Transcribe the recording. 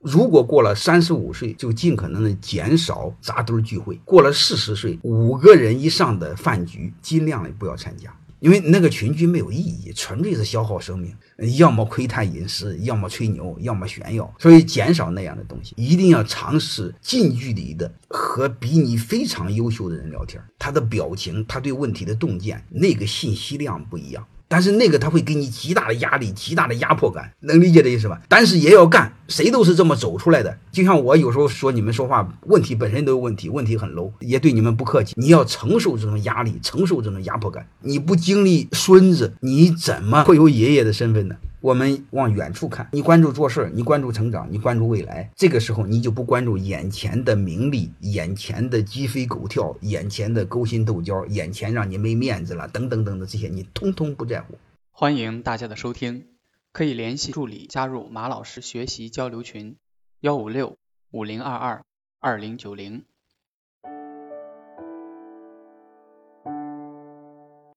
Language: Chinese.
如果过了三十五岁，就尽可能的减少扎堆聚会；过了四十岁，五个人以上的饭局尽量的不要参加，因为那个群居没有意义，纯粹是消耗生命，要么窥探隐私，要么吹牛，要么炫耀。所以减少那样的东西，一定要尝试近距离的和比你非常优秀的人聊天，他的表情，他对问题的洞见，那个信息量不一样。但是那个他会给你极大的压力，极大的压迫感，能理解这意思吧？但是也要干，谁都是这么走出来的。就像我有时候说你们说话问题本身都有问题，问题很 low，也对你们不客气。你要承受这种压力，承受这种压迫感。你不经历孙子，你怎么会有爷爷的身份呢？我们往远处看，你关注做事，你关注成长，你关注未来。这个时候，你就不关注眼前的名利，眼前的鸡飞狗跳，眼前的勾心斗角，眼前让你没面子了，等等等等这些，你通通不在乎。欢迎大家的收听，可以联系助理加入马老师学习交流群：幺五六五零二二二零九零。